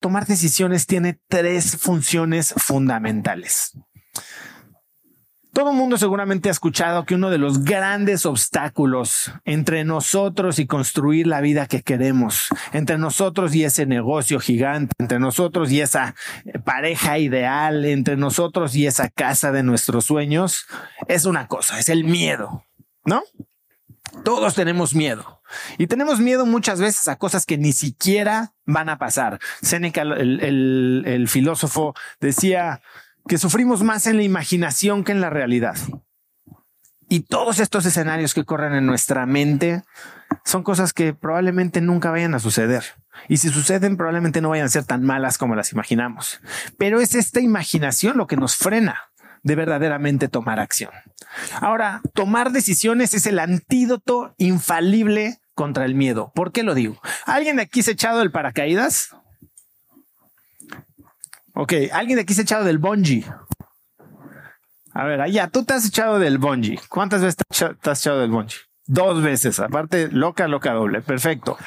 tomar decisiones tiene tres funciones fundamentales. Todo el mundo seguramente ha escuchado que uno de los grandes obstáculos entre nosotros y construir la vida que queremos, entre nosotros y ese negocio gigante, entre nosotros y esa pareja ideal, entre nosotros y esa casa de nuestros sueños, es una cosa, es el miedo, ¿no? Todos tenemos miedo. Y tenemos miedo muchas veces a cosas que ni siquiera van a pasar. Seneca, el, el filósofo, decía que sufrimos más en la imaginación que en la realidad. Y todos estos escenarios que corren en nuestra mente son cosas que probablemente nunca vayan a suceder. Y si suceden, probablemente no vayan a ser tan malas como las imaginamos. Pero es esta imaginación lo que nos frena de verdaderamente tomar acción. Ahora, tomar decisiones es el antídoto infalible contra el miedo. ¿Por qué lo digo? ¿Alguien de aquí se ha echado el paracaídas? Ok, ¿alguien de aquí se ha echado del bungee? A ver, allá, tú te has echado del bungee. ¿Cuántas veces te has echado del bungee? Dos veces, aparte, loca, loca, doble. Perfecto.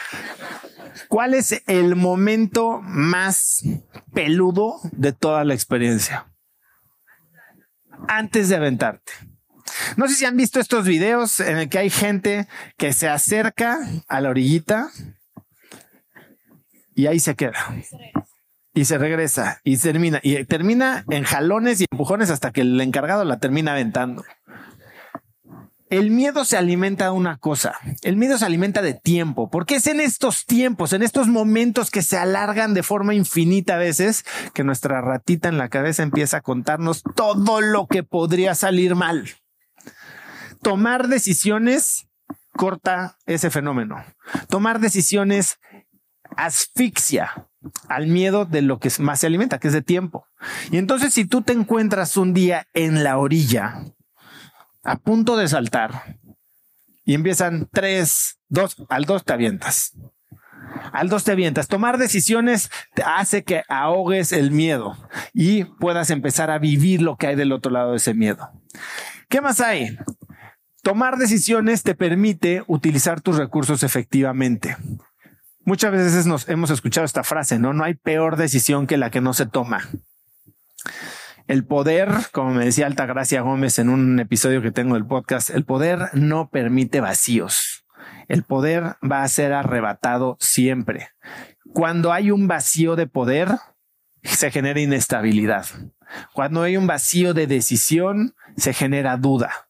¿Cuál es el momento más peludo de toda la experiencia? Antes de aventarte. No sé si han visto estos videos en el que hay gente que se acerca a la orillita y ahí se queda. Y se regresa y termina. Y termina en jalones y empujones hasta que el encargado la termina aventando. El miedo se alimenta de una cosa. El miedo se alimenta de tiempo, porque es en estos tiempos, en estos momentos que se alargan de forma infinita a veces, que nuestra ratita en la cabeza empieza a contarnos todo lo que podría salir mal. Tomar decisiones corta ese fenómeno. Tomar decisiones asfixia al miedo de lo que más se alimenta, que es de tiempo. Y entonces si tú te encuentras un día en la orilla, a punto de saltar y empiezan tres, dos, al dos te avientas. Al dos te avientas. Tomar decisiones te hace que ahogues el miedo y puedas empezar a vivir lo que hay del otro lado de ese miedo. ¿Qué más hay? Tomar decisiones te permite utilizar tus recursos efectivamente. Muchas veces nos hemos escuchado esta frase, ¿no? No hay peor decisión que la que no se toma. El poder, como me decía Altagracia Gómez en un episodio que tengo del podcast, el poder no permite vacíos. El poder va a ser arrebatado siempre. Cuando hay un vacío de poder, se genera inestabilidad. Cuando hay un vacío de decisión, se genera duda.